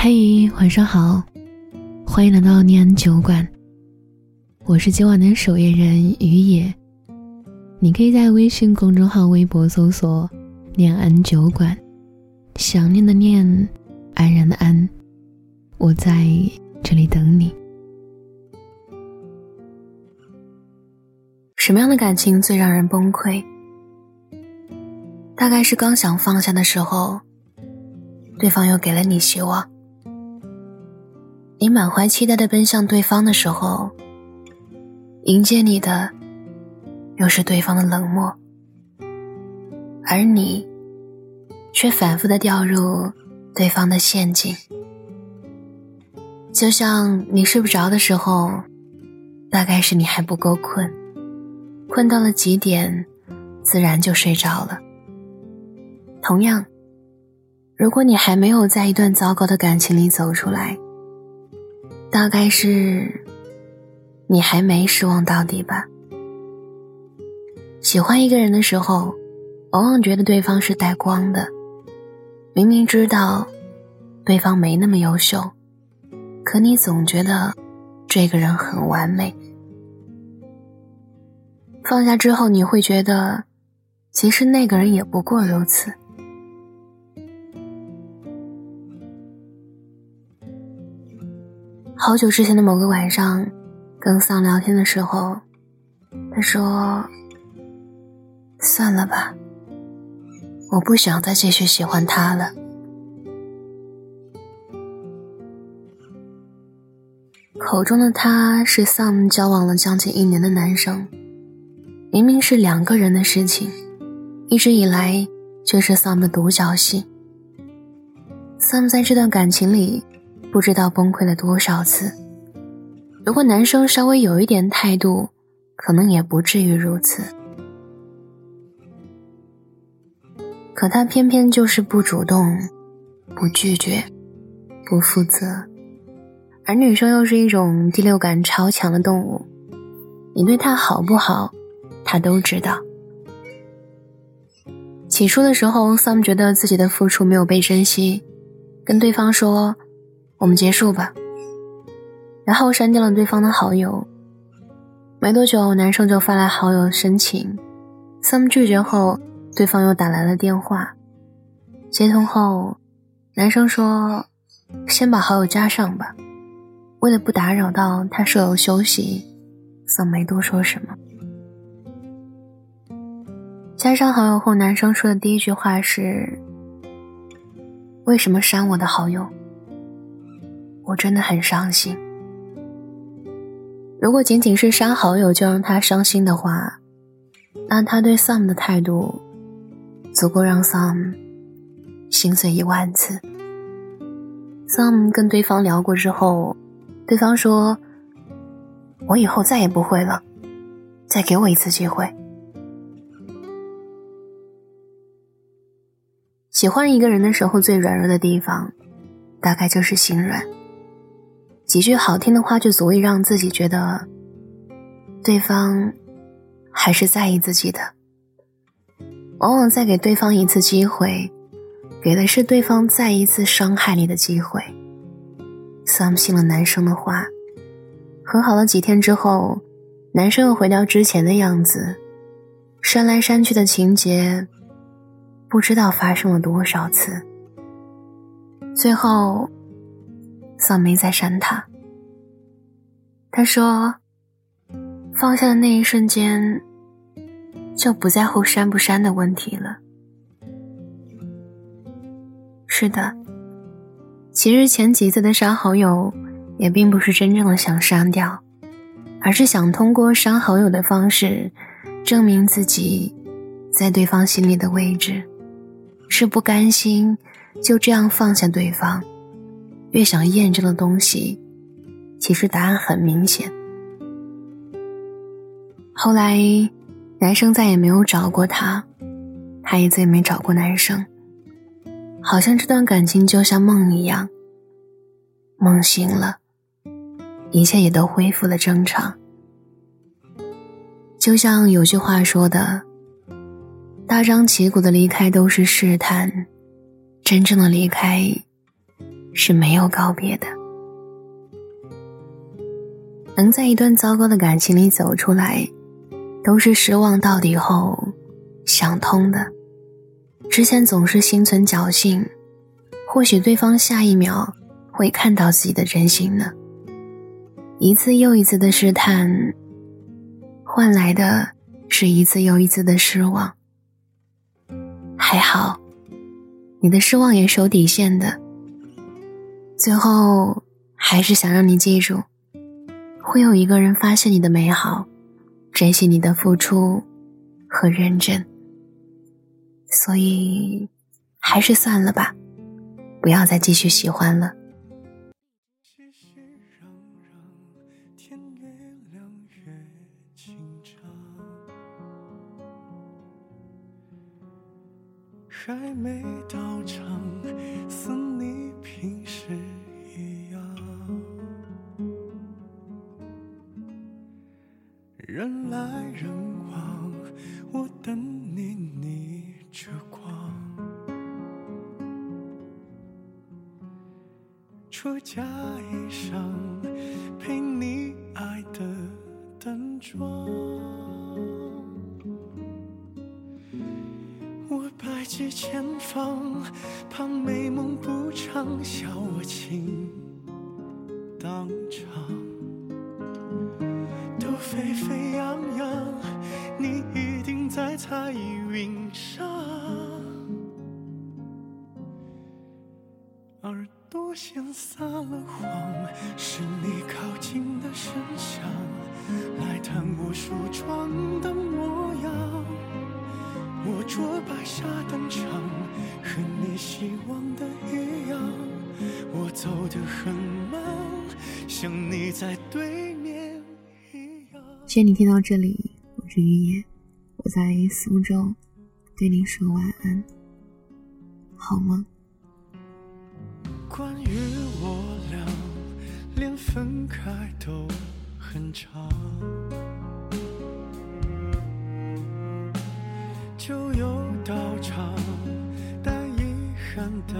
嘿，晚上好，欢迎来到念安酒馆。我是今晚的守夜人于野，你可以在微信公众号、微博搜索“念安酒馆”，想念的念，安然的安，我在这里等你。什么样的感情最让人崩溃？大概是刚想放下的时候，对方又给了你希望。你满怀期待的奔向对方的时候，迎接你的又是对方的冷漠，而你却反复的掉入对方的陷阱。就像你睡不着的时候，大概是你还不够困，困到了极点，自然就睡着了。同样，如果你还没有在一段糟糕的感情里走出来，大概是你还没失望到底吧。喜欢一个人的时候，往往觉得对方是带光的，明明知道对方没那么优秀，可你总觉得这个人很完美。放下之后，你会觉得，其实那个人也不过如此。好久之前的某个晚上，跟桑聊天的时候，他说：“算了吧，我不想再继续喜欢他了。”口中的他是 Sam 交往了将近一年的男生，明明是两个人的事情，一直以来却是 Sam 的独角戏。Sam 在这段感情里。不知道崩溃了多少次。如果男生稍微有一点态度，可能也不至于如此。可他偏偏就是不主动、不拒绝、不负责，而女生又是一种第六感超强的动物，你对他好不好，他都知道。起初的时候，Sam 觉得自己的付出没有被珍惜，跟对方说。我们结束吧，然后删掉了对方的好友。没多久，男生就发来好友申请，Sam 拒绝后，对方又打来了电话。接通后，男生说：“先把好友加上吧。”为了不打扰到他舍友休息，Sam 没多说什么。加上好友后，男生说的第一句话是：“为什么删我的好友？”我真的很伤心。如果仅仅是删好友就让他伤心的话，那他对 Sam 的态度足够让 Sam 心碎一万次。Sam 跟对方聊过之后，对方说：“我以后再也不会了，再给我一次机会。”喜欢一个人的时候，最软弱的地方，大概就是心软。几句好听的话就足以让自己觉得，对方还是在意自己的。往往再给对方一次机会，给的是对方再一次伤害你的机会。Sam 信了男生的话，和好了几天之后，男生又回到之前的样子，删来删去的情节，不知道发生了多少次。最后。Sam 没再删他。他说：“放下的那一瞬间，就不在乎删不删的问题了。”是的，其实前几次的删好友，也并不是真正的想删掉，而是想通过删好友的方式，证明自己在对方心里的位置，是不甘心就这样放下对方。越想验证的东西，其实答案很明显。后来，男生再也没有找过她，她也再也没找过男生。好像这段感情就像梦一样，梦醒了，一切也都恢复了正常。就像有句话说的：“大张旗鼓的离开都是试探，真正的离开。”是没有告别的。能在一段糟糕的感情里走出来，都是失望到底后想通的。之前总是心存侥幸，或许对方下一秒会看到自己的真心呢。一次又一次的试探，换来的是一次又一次的失望。还好，你的失望也是有底线的。最后，还是想让你记住，会有一个人发现你的美好，珍惜你的付出和认真。所以，还是算了吧，不要再继续喜欢了。还没到场，似你平时一样。人来人往，我等你逆着光。出嫁衣裳，陪你爱的淡妆。百计千方，怕美梦不长，笑我情当场。都沸沸扬扬，你一定在彩云上。耳朵先撒了谎，是你靠近的声响，来探我梳妆的模样。我着白纱登场，和你希望的一样。我走得很慢，像你在对面一样。谢谢你听到这里，我是于野，我在苏州，对你说晚安，好吗？关于我俩，连分开都很长。就有道场，但遗憾的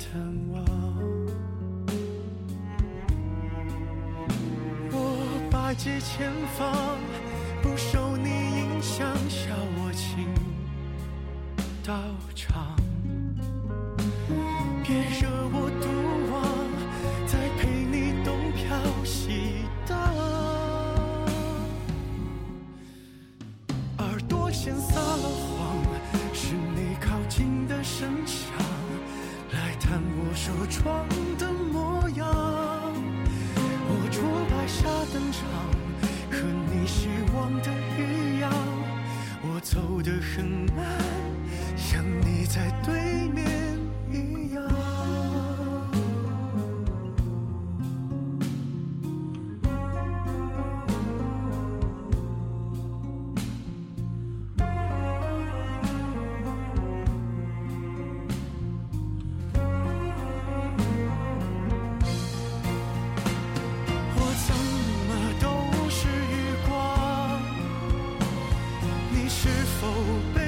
探望。我百计千方，不受你影响，笑我情到场。别惹我背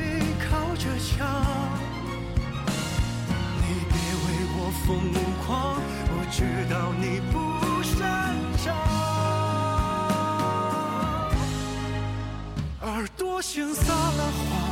靠着墙你别为我疯狂我知道你不擅长。耳朵先撒了谎